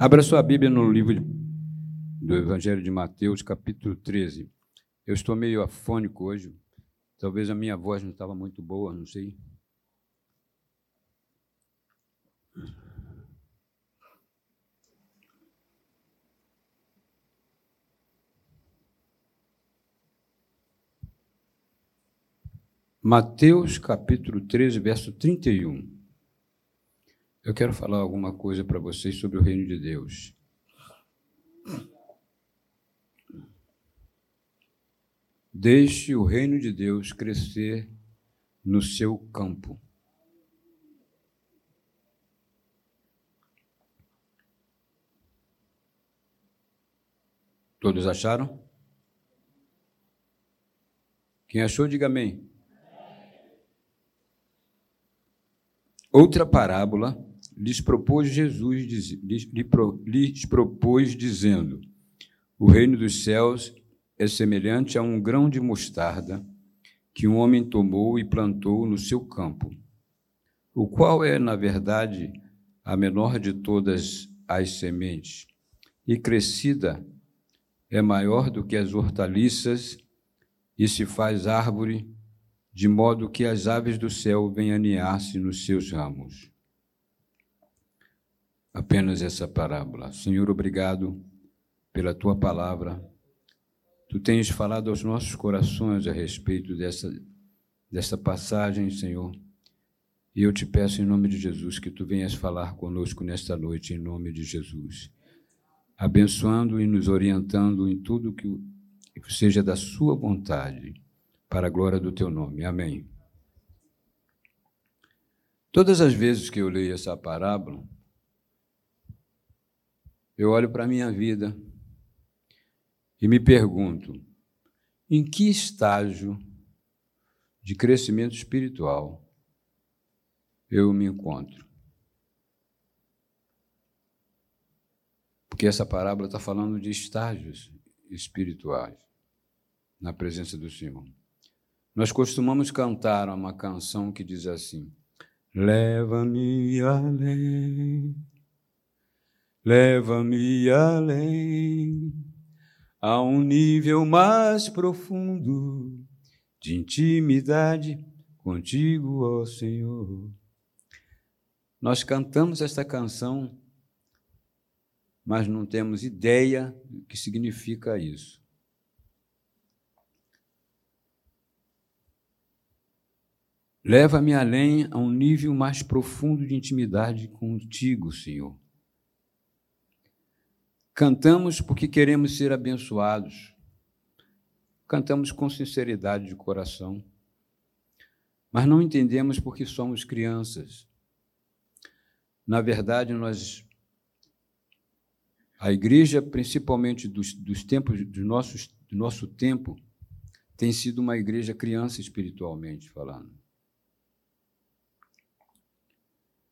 Abra sua Bíblia no livro do Evangelho de Mateus, capítulo 13. Eu estou meio afônico hoje. Talvez a minha voz não estava muito boa, não sei. Mateus capítulo 13, verso 31. Eu quero falar alguma coisa para vocês sobre o reino de Deus. Deixe o reino de Deus crescer no seu campo. Todos acharam? Quem achou, diga amém. Outra parábola lhes propôs Jesus, lhes, propôs dizendo: O reino dos céus é semelhante a um grão de mostarda que um homem tomou e plantou no seu campo, o qual é, na verdade, a menor de todas as sementes, e crescida é maior do que as hortaliças e se faz árvore, de modo que as aves do céu vêm aninhar-se nos seus ramos apenas essa parábola. Senhor, obrigado pela tua palavra. Tu tens falado aos nossos corações a respeito dessa, dessa passagem, Senhor. E eu te peço em nome de Jesus que tu venhas falar conosco nesta noite, em nome de Jesus. Abençoando e nos orientando em tudo que seja da sua vontade, para a glória do teu nome. Amém. Todas as vezes que eu leio essa parábola, eu olho para a minha vida e me pergunto: em que estágio de crescimento espiritual eu me encontro? Porque essa parábola está falando de estágios espirituais na presença do Senhor. Nós costumamos cantar uma canção que diz assim: Leva-me além Leva-me além, a um nível mais profundo de intimidade contigo, ó Senhor. Nós cantamos esta canção, mas não temos ideia do que significa isso. Leva-me além a um nível mais profundo de intimidade contigo, Senhor. Cantamos porque queremos ser abençoados. Cantamos com sinceridade de coração. Mas não entendemos porque somos crianças. Na verdade, nós a igreja, principalmente dos, dos tempos nossos, do nosso tempo, tem sido uma igreja criança espiritualmente falando.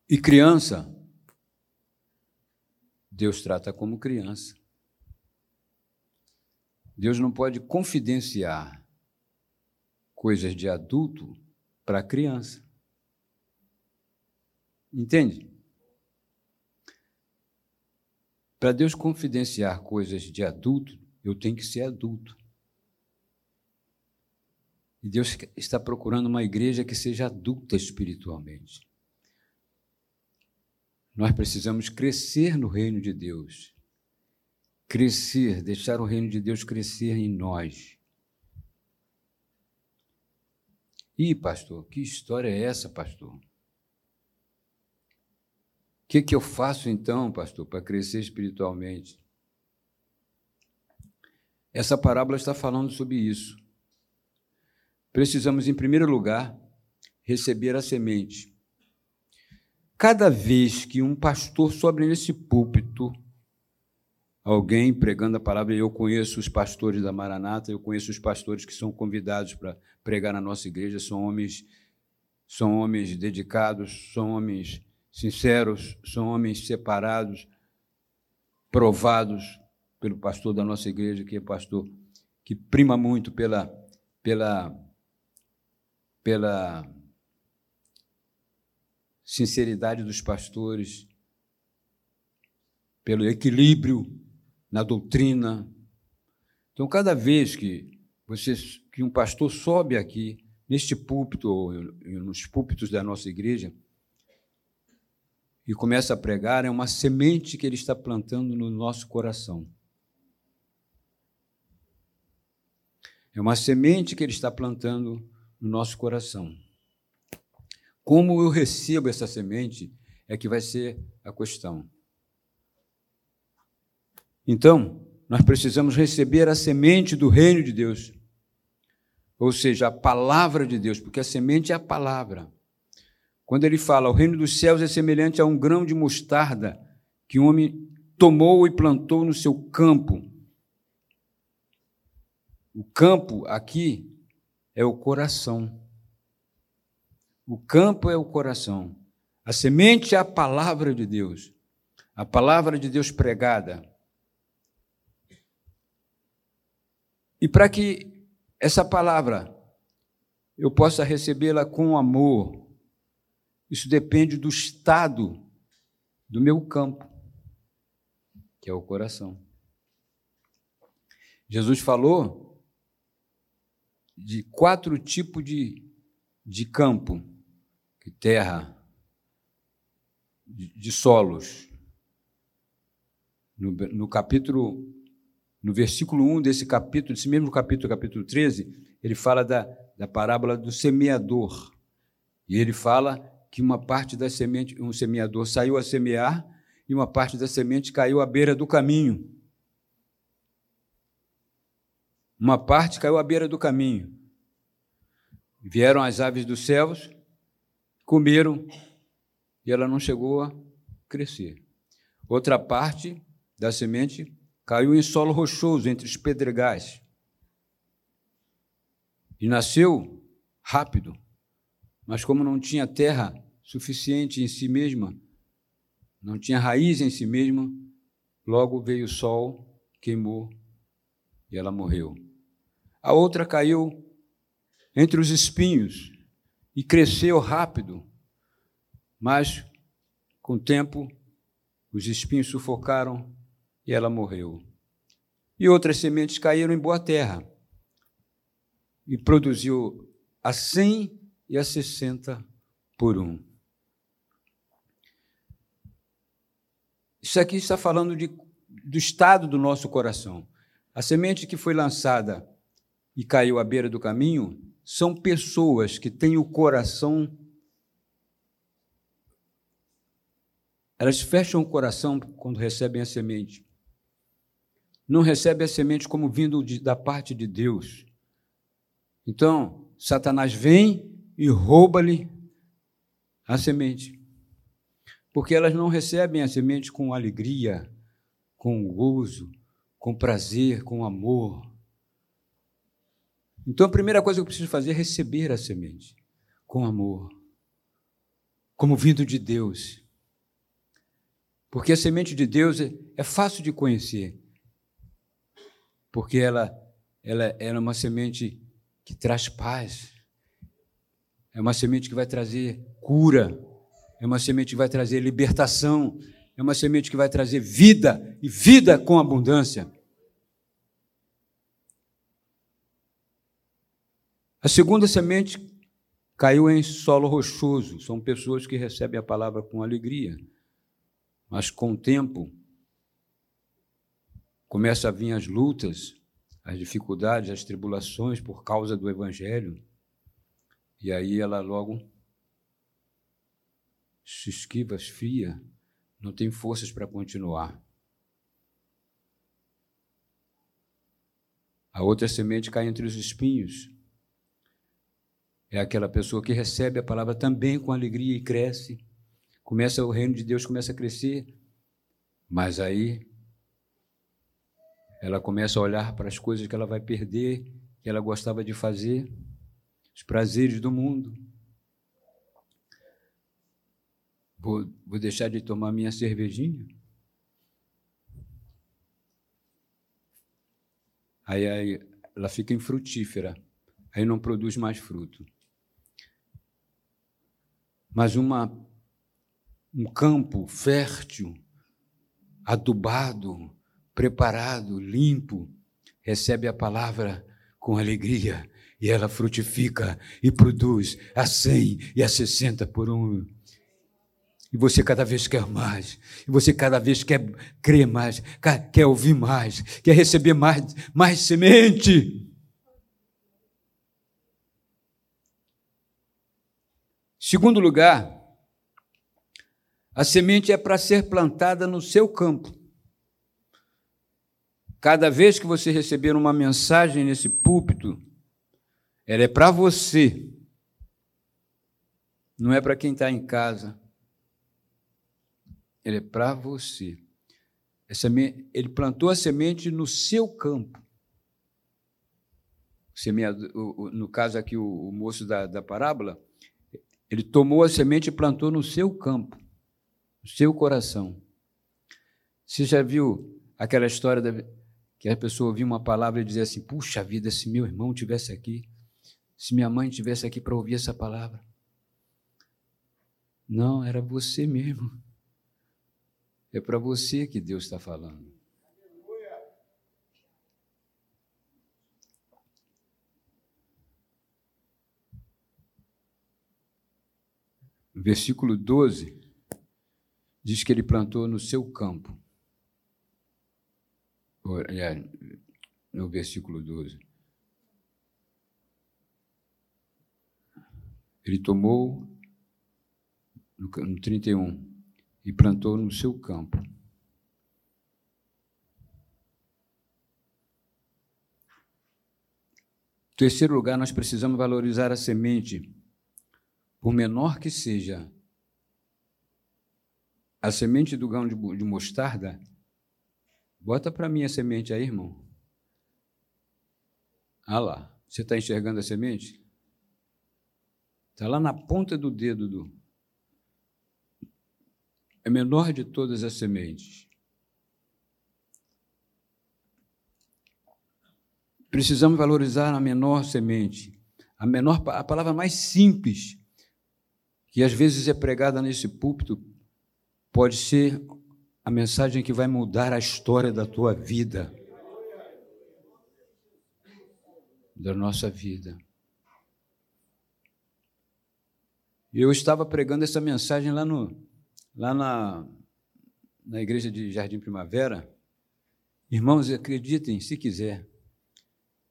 E criança Deus trata como criança. Deus não pode confidenciar coisas de adulto para criança. Entende? Para Deus confidenciar coisas de adulto, eu tenho que ser adulto. E Deus está procurando uma igreja que seja adulta espiritualmente. Nós precisamos crescer no reino de Deus. Crescer, deixar o reino de Deus crescer em nós. Ih, pastor, que história é essa, pastor? O que, que eu faço então, pastor, para crescer espiritualmente? Essa parábola está falando sobre isso. Precisamos, em primeiro lugar, receber a semente. Cada vez que um pastor sobe nesse púlpito, alguém pregando a palavra, eu conheço os pastores da Maranata, eu conheço os pastores que são convidados para pregar na nossa igreja, são homens são homens dedicados, são homens sinceros, são homens separados, provados pelo pastor da nossa igreja, que é pastor que prima muito pela pela pela sinceridade dos pastores, pelo equilíbrio na doutrina. Então, cada vez que você, que um pastor sobe aqui neste púlpito ou nos púlpitos da nossa igreja e começa a pregar, é uma semente que ele está plantando no nosso coração. É uma semente que ele está plantando no nosso coração. Como eu recebo essa semente é que vai ser a questão. Então, nós precisamos receber a semente do reino de Deus, ou seja, a palavra de Deus, porque a semente é a palavra. Quando ele fala, o reino dos céus é semelhante a um grão de mostarda que um homem tomou e plantou no seu campo. O campo aqui é o coração. O campo é o coração. A semente é a palavra de Deus. A palavra de Deus pregada. E para que essa palavra eu possa recebê-la com amor, isso depende do estado do meu campo, que é o coração. Jesus falou de quatro tipos de, de campo, terra, de, solos. No, no capítulo no versículo 1 desse capítulo, desse mesmo capítulo, capítulo 13, ele fala da, da parábola do semeador. E ele fala que uma parte da semente, um semeador saiu a semear e uma parte da semente caiu à beira do caminho. Uma parte caiu à beira do caminho. Vieram as aves dos céus, comeram e ela não chegou a crescer. Outra parte da semente caiu em solo rochoso entre os pedregais. E nasceu rápido, mas como não tinha terra suficiente em si mesma, não tinha raiz em si mesma, logo veio o sol, queimou e ela morreu. A outra caiu entre os espinhos e cresceu rápido, mas com o tempo os espinhos sufocaram e ela morreu. E outras sementes caíram em boa terra e produziu a cem e a sessenta por um. Isso aqui está falando de, do estado do nosso coração. A semente que foi lançada e caiu à beira do caminho são pessoas que têm o coração. Elas fecham o coração quando recebem a semente não recebe a semente como vindo de, da parte de Deus. Então, Satanás vem e rouba-lhe a semente. Porque elas não recebem a semente com alegria, com gozo, com prazer, com amor. Então, a primeira coisa que eu preciso fazer é receber a semente com amor, como vindo de Deus. Porque a semente de Deus é, é fácil de conhecer porque ela, ela, ela é uma semente que traz paz, é uma semente que vai trazer cura, é uma semente que vai trazer libertação, é uma semente que vai trazer vida e vida com abundância. A segunda semente caiu em solo rochoso. São pessoas que recebem a palavra com alegria, mas com o tempo começam a vir as lutas, as dificuldades, as tribulações por causa do Evangelho. E aí ela logo se esquiva, esfria, não tem forças para continuar. A outra semente cai entre os espinhos. É aquela pessoa que recebe a palavra também com alegria e cresce. Começa o reino de Deus começa a crescer, mas aí ela começa a olhar para as coisas que ela vai perder, que ela gostava de fazer, os prazeres do mundo. Vou, vou deixar de tomar minha cervejinha? Aí, aí ela fica infrutífera, aí não produz mais fruto. Mas uma, um campo fértil, adubado, preparado, limpo, recebe a palavra com alegria e ela frutifica e produz a cem e a sessenta por um. E você cada vez quer mais, e você cada vez quer crer mais, quer ouvir mais, quer receber mais, mais semente. Segundo lugar, a semente é para ser plantada no seu campo. Cada vez que você receber uma mensagem nesse púlpito, ela é para você, não é para quem está em casa. Ele é para você. Ele plantou a semente no seu campo. No caso aqui, o moço da, da parábola, ele tomou a semente e plantou no seu campo, no seu coração. Você já viu aquela história da, que a pessoa ouvia uma palavra e dizia assim: Puxa vida, se meu irmão tivesse aqui, se minha mãe tivesse aqui para ouvir essa palavra. Não, era você mesmo. É para você que Deus está falando. Versículo 12, diz que ele plantou no seu campo. No versículo 12. Ele tomou, no 31, e plantou no seu campo. Terceiro lugar, nós precisamos valorizar a semente por menor que seja a semente do grão de mostarda, bota para mim a semente aí, irmão. Ah lá, você está enxergando a semente? Está lá na ponta do dedo do. É menor de todas as sementes. Precisamos valorizar a menor semente, a menor, a palavra mais simples que às vezes é pregada nesse púlpito, pode ser a mensagem que vai mudar a história da tua vida, da nossa vida. Eu estava pregando essa mensagem lá, no, lá na, na igreja de Jardim Primavera. Irmãos, acreditem, se quiser,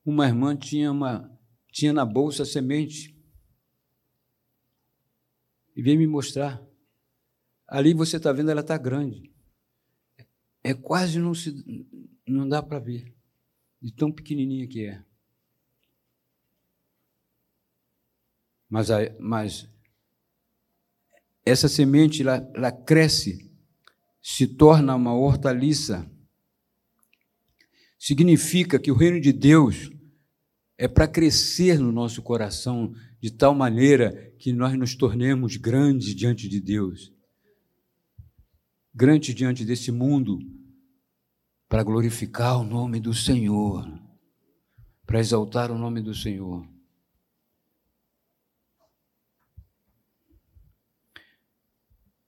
uma irmã tinha, uma, tinha na bolsa semente e veio me mostrar. Ali você está vendo, ela está grande. É quase não se não dá para ver, de tão pequenininha que é. Mas, a, mas essa semente ela, ela cresce, se torna uma hortaliça. Significa que o reino de Deus é para crescer no nosso coração de tal maneira que nós nos tornemos grandes diante de Deus, grandes diante desse mundo, para glorificar o nome do Senhor, para exaltar o nome do Senhor.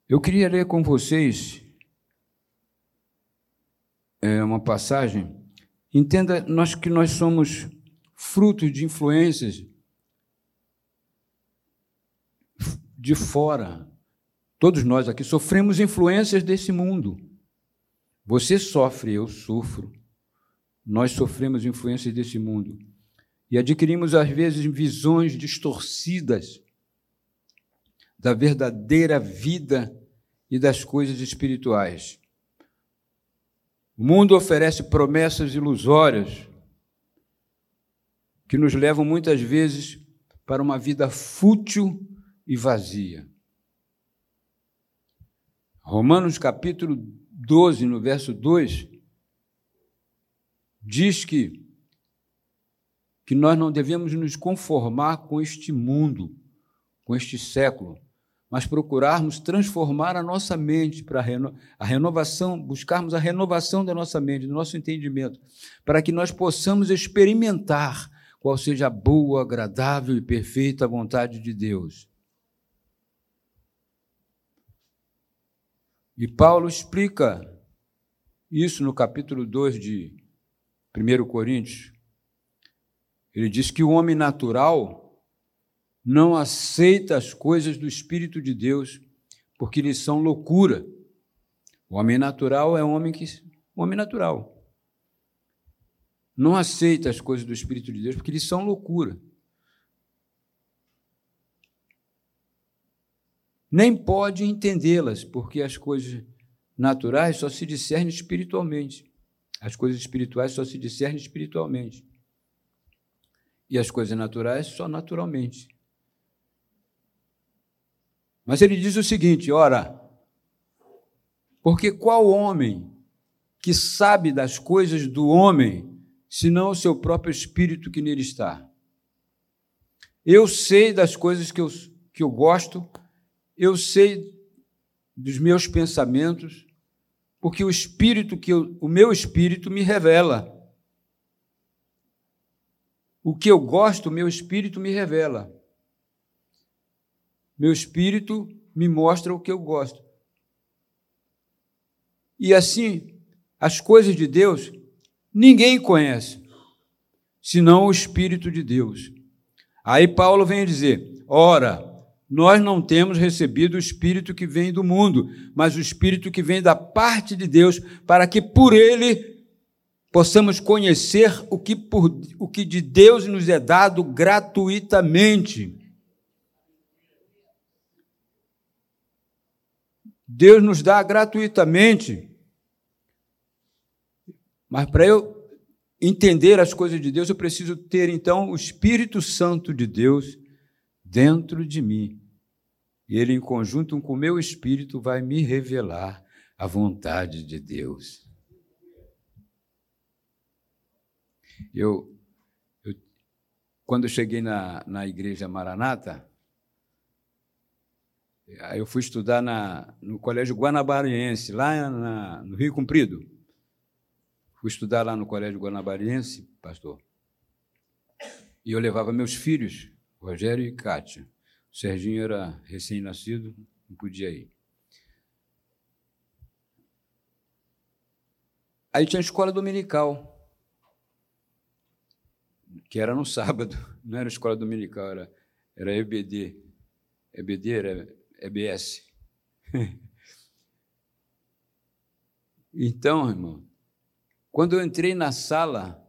Eu queria ler com vocês é, uma passagem. Entenda nós que nós somos frutos de influências de fora. Todos nós aqui sofremos influências desse mundo. Você sofre, eu sofro. Nós sofremos influências desse mundo. E adquirimos, às vezes, visões distorcidas da verdadeira vida e das coisas espirituais. O mundo oferece promessas ilusórias que nos levam muitas vezes para uma vida fútil e vazia. Romanos capítulo 12, no verso 2, diz que, que nós não devemos nos conformar com este mundo, com este século, mas procurarmos transformar a nossa mente para a renovação, buscarmos a renovação da nossa mente, do nosso entendimento, para que nós possamos experimentar qual seja a boa, agradável e perfeita vontade de Deus. E Paulo explica isso no capítulo 2 de 1 Coríntios. Ele diz que o homem natural não aceita as coisas do Espírito de Deus porque lhes são loucura. O homem natural é um homem que homem natural. Não aceita as coisas do Espírito de Deus porque lhes são loucura. Nem pode entendê-las, porque as coisas naturais só se discernem espiritualmente. As coisas espirituais só se discernem espiritualmente. E as coisas naturais só naturalmente. Mas ele diz o seguinte: ora, porque qual homem que sabe das coisas do homem, senão o seu próprio espírito que nele está? Eu sei das coisas que eu, que eu gosto, eu sei dos meus pensamentos, porque o espírito que eu, o meu espírito me revela. O que eu gosto, o meu espírito me revela. Meu espírito me mostra o que eu gosto. E assim, as coisas de Deus ninguém conhece, senão o Espírito de Deus. Aí Paulo vem dizer: ora, nós não temos recebido o Espírito que vem do mundo, mas o Espírito que vem da parte de Deus, para que por ele possamos conhecer o que, por, o que de Deus nos é dado gratuitamente. Deus nos dá gratuitamente. Mas para eu entender as coisas de Deus, eu preciso ter então o Espírito Santo de Deus dentro de mim. E ele, em conjunto com o meu espírito, vai me revelar a vontade de Deus. Eu, eu quando eu cheguei na, na igreja Maranata, eu fui estudar na, no Colégio Guanabariense, lá na, no Rio Comprido. Fui estudar lá no Colégio Guanabariense, pastor. E eu levava meus filhos Rogério e Kátia. O Serginho era recém-nascido, não podia ir. Aí tinha a escola dominical, que era no sábado, não era escola dominical, era, era EBD. EBD era EBS. então, irmão, quando eu entrei na sala,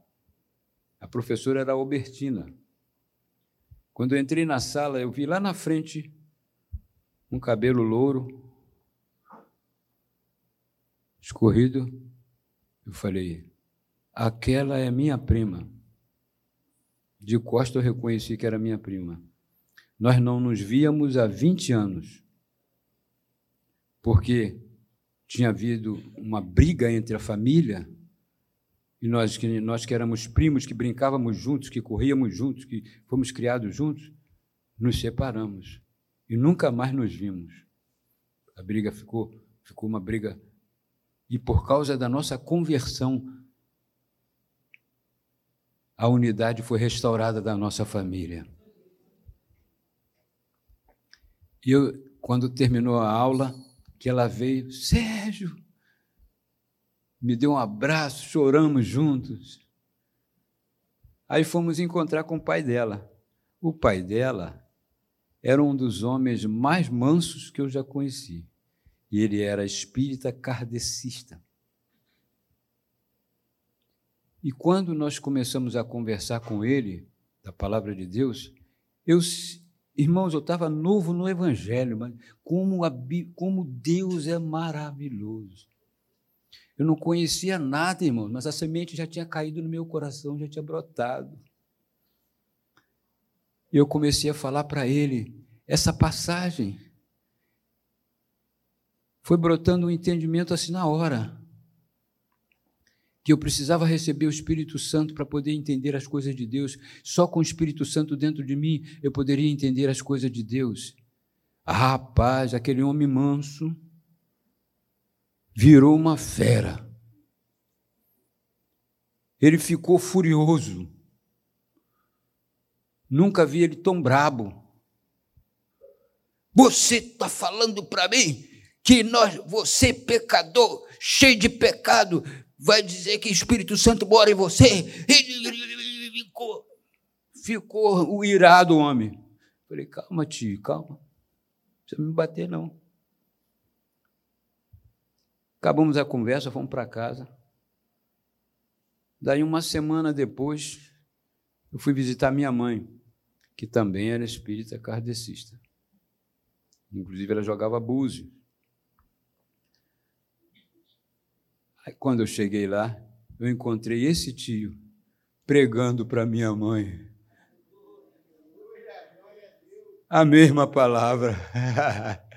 a professora era Albertina. Quando eu entrei na sala, eu vi lá na frente um cabelo louro, escorrido. Eu falei: aquela é minha prima. De costa eu reconheci que era minha prima. Nós não nos víamos há 20 anos, porque tinha havido uma briga entre a família e nós que, nós que éramos primos, que brincávamos juntos, que corríamos juntos, que fomos criados juntos, nos separamos e nunca mais nos vimos. A briga ficou, ficou uma briga. E por causa da nossa conversão, a unidade foi restaurada da nossa família. E eu, quando terminou a aula, que ela veio, Sérgio, me deu um abraço, choramos juntos. Aí fomos encontrar com o pai dela. O pai dela era um dos homens mais mansos que eu já conheci. E ele era espírita kardecista. E quando nós começamos a conversar com ele, da palavra de Deus, eu, irmãos, eu estava novo no Evangelho, mas como, a, como Deus é maravilhoso. Eu não conhecia nada, irmão, mas a semente já tinha caído no meu coração, já tinha brotado. E eu comecei a falar para ele essa passagem. Foi brotando um entendimento assim na hora. Que eu precisava receber o Espírito Santo para poder entender as coisas de Deus. Só com o Espírito Santo dentro de mim eu poderia entender as coisas de Deus. Ah, rapaz, aquele homem manso virou uma fera. Ele ficou furioso. Nunca vi ele tão brabo. Você está falando para mim que nós, você pecador, cheio de pecado, vai dizer que o Espírito Santo mora em você. Ficou, ficou o irado homem. Falei, calma, tio, calma. Não precisa me bater, não. Acabamos a conversa, fomos para casa. Daí, uma semana depois, eu fui visitar minha mãe, que também era espírita kardecista. Inclusive, ela jogava búzio. Aí, quando eu cheguei lá, eu encontrei esse tio pregando para minha mãe. A mesma palavra.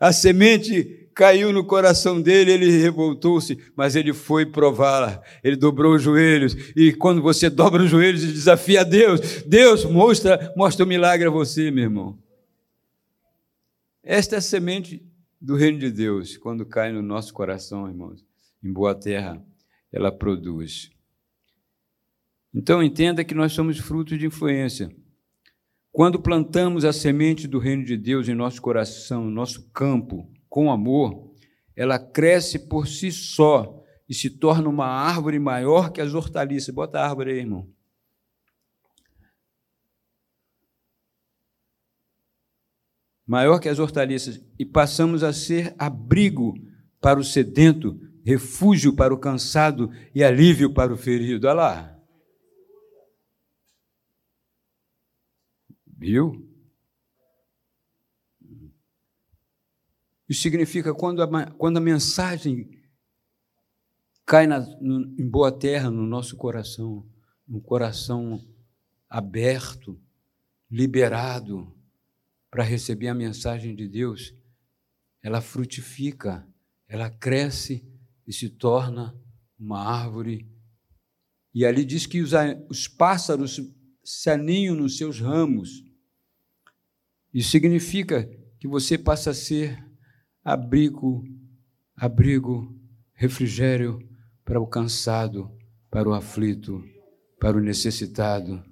A semente caiu no coração dele, ele revoltou-se, mas ele foi prová-la. Ele dobrou os joelhos. E quando você dobra os joelhos e desafia Deus, Deus mostra, mostra o milagre a você, meu irmão. Esta é a semente do reino de Deus, quando cai no nosso coração, irmãos, em boa terra, ela produz. Então entenda que nós somos frutos de influência. Quando plantamos a semente do reino de Deus em nosso coração, no nosso campo, com amor, ela cresce por si só e se torna uma árvore maior que as hortaliças. Bota a árvore aí, irmão. Maior que as hortaliças, e passamos a ser abrigo para o sedento, refúgio para o cansado e alívio para o ferido. Olha lá. Viu? Isso significa quando a, quando a mensagem cai na, no, em boa terra no nosso coração, um coração aberto, liberado para receber a mensagem de Deus, ela frutifica, ela cresce e se torna uma árvore. E ali diz que os, os pássaros se aninham nos seus ramos. Isso significa que você passa a ser abrigo, abrigo, refrigério para o cansado, para o aflito, para o necessitado.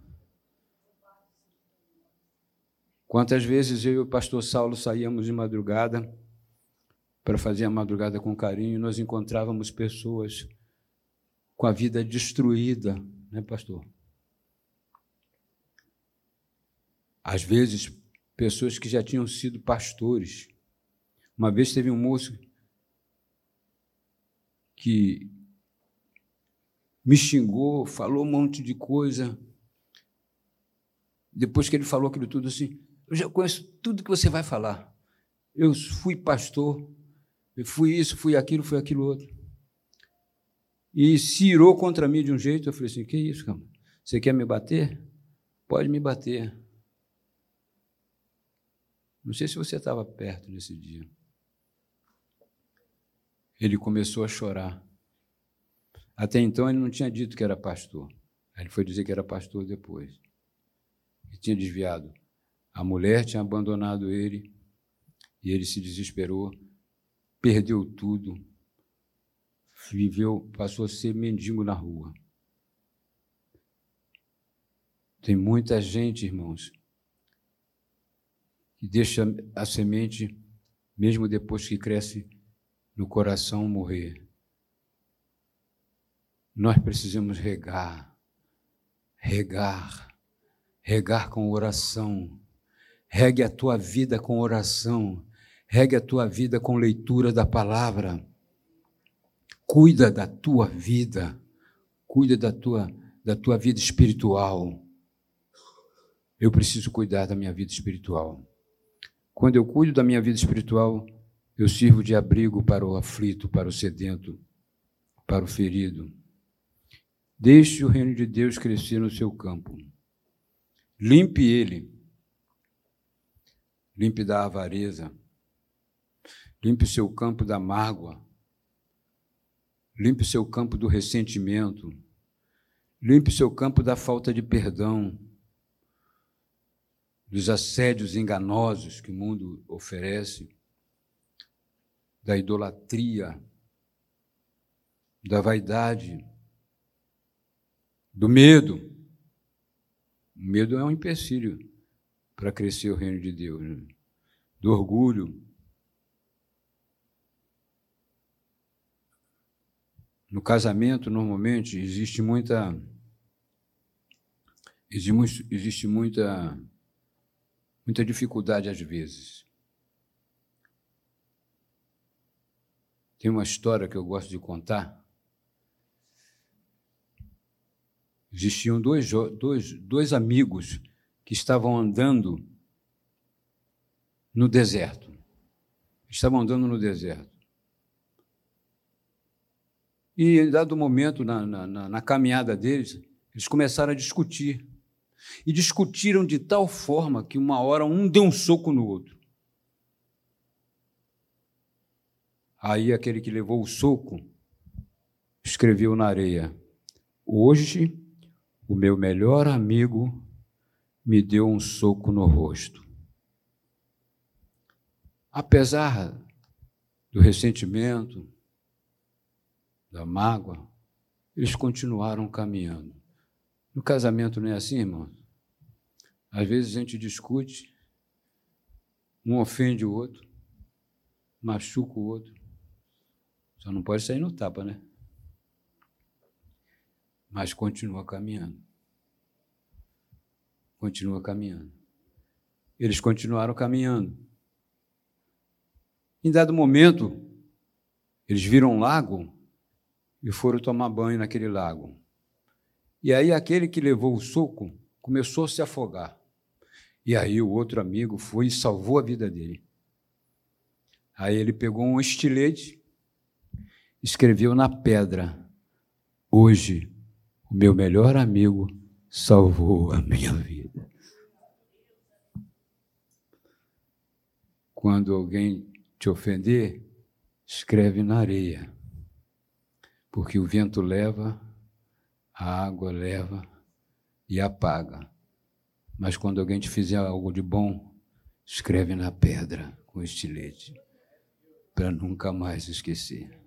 Quantas vezes eu e o pastor Saulo saíamos de madrugada para fazer a madrugada com carinho, nós encontrávamos pessoas com a vida destruída, né, pastor? Às vezes pessoas que já tinham sido pastores. Uma vez teve um moço que me xingou, falou um monte de coisa. Depois que ele falou aquilo tudo assim, eu já conheço tudo que você vai falar. Eu fui pastor, eu fui isso, fui aquilo, fui aquilo outro. E se irou contra mim de um jeito, eu falei assim: que isso, cara? Você quer me bater? Pode me bater. Não sei se você estava perto nesse dia. Ele começou a chorar. Até então ele não tinha dito que era pastor. Ele foi dizer que era pastor depois. Ele tinha desviado. A mulher tinha abandonado ele e ele se desesperou, perdeu tudo, viveu, passou a ser mendigo na rua. Tem muita gente, irmãos, que deixa a semente, mesmo depois que cresce no coração, morrer. Nós precisamos regar, regar, regar com oração. Regue a tua vida com oração. Regue a tua vida com leitura da palavra. Cuida da tua vida. Cuida da tua, da tua vida espiritual. Eu preciso cuidar da minha vida espiritual. Quando eu cuido da minha vida espiritual, eu sirvo de abrigo para o aflito, para o sedento, para o ferido. Deixe o reino de Deus crescer no seu campo. Limpe ele. Limpe da avareza. Limpe o seu campo da mágoa. Limpe o seu campo do ressentimento. Limpe o seu campo da falta de perdão dos assédios enganosos que o mundo oferece, da idolatria, da vaidade, do medo. O medo é um empecilho para crescer o reino de Deus, né? do orgulho. No casamento, normalmente, existe muita. Existe muita, muita dificuldade às vezes. Tem uma história que eu gosto de contar. Existiam dois, dois, dois amigos que estavam andando no deserto. Estavam andando no deserto. E, em dado momento, na, na, na caminhada deles, eles começaram a discutir. E discutiram de tal forma que, uma hora, um deu um soco no outro. Aí, aquele que levou o soco escreveu na areia: Hoje, o meu melhor amigo me deu um soco no rosto. Apesar do ressentimento, da mágoa, eles continuaram caminhando. No casamento não é assim, irmão? Às vezes a gente discute, um ofende o outro, machuca o outro. Só não pode sair no tapa, né? Mas continua caminhando. Continua caminhando. Eles continuaram caminhando. Em dado momento, eles viram um lago e foram tomar banho naquele lago. E aí aquele que levou o soco começou a se afogar. E aí o outro amigo foi e salvou a vida dele. Aí ele pegou um estilete, escreveu na pedra: Hoje o meu melhor amigo salvou a minha vida. Quando alguém te ofender, escreve na areia porque o vento leva, a água leva e apaga. Mas quando alguém te fizer algo de bom, escreve na pedra com estilete, para nunca mais esquecer.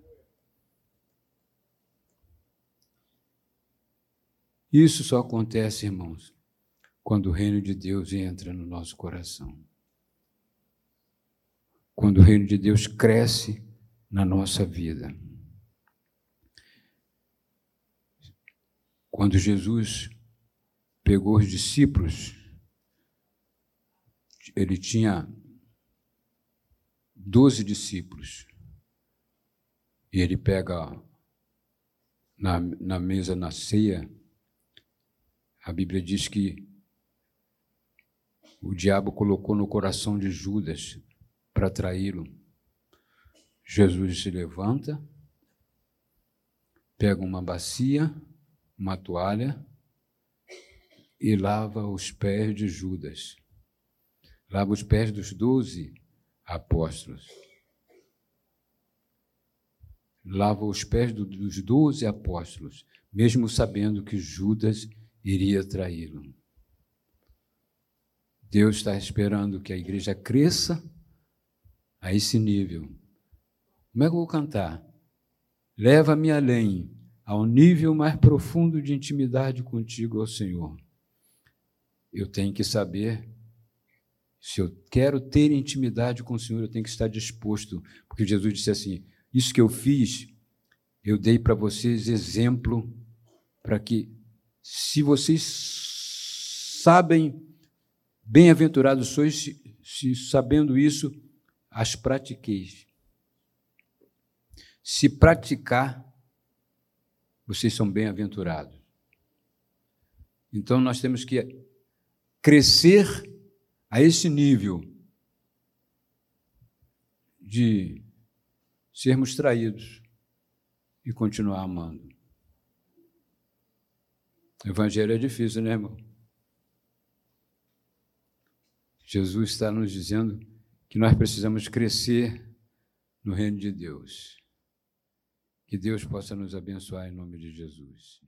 Isso só acontece, irmãos, quando o reino de Deus entra no nosso coração. Quando o reino de Deus cresce na nossa vida. Quando Jesus pegou os discípulos, ele tinha doze discípulos. E ele pega na, na mesa, na ceia, a Bíblia diz que o diabo colocou no coração de Judas para traí-lo. Jesus se levanta, pega uma bacia, uma toalha e lava os pés de Judas. Lava os pés dos doze apóstolos. Lava os pés dos doze apóstolos, mesmo sabendo que Judas iria traí-lo. Deus está esperando que a igreja cresça a esse nível. Como é que eu vou cantar? Leva-me além ao nível mais profundo de intimidade contigo, ó Senhor. Eu tenho que saber se eu quero ter intimidade com o Senhor, eu tenho que estar disposto, porque Jesus disse assim: Isso que eu fiz, eu dei para vocês exemplo, para que, se vocês sabem, bem-aventurados sois, se, se sabendo isso, as pratiqueis. Se praticar, vocês são bem-aventurados. Então nós temos que crescer a esse nível de sermos traídos e continuar amando. Evangelho é difícil, né, irmão? Jesus está nos dizendo que nós precisamos crescer no reino de Deus. Que Deus possa nos abençoar em nome de Jesus.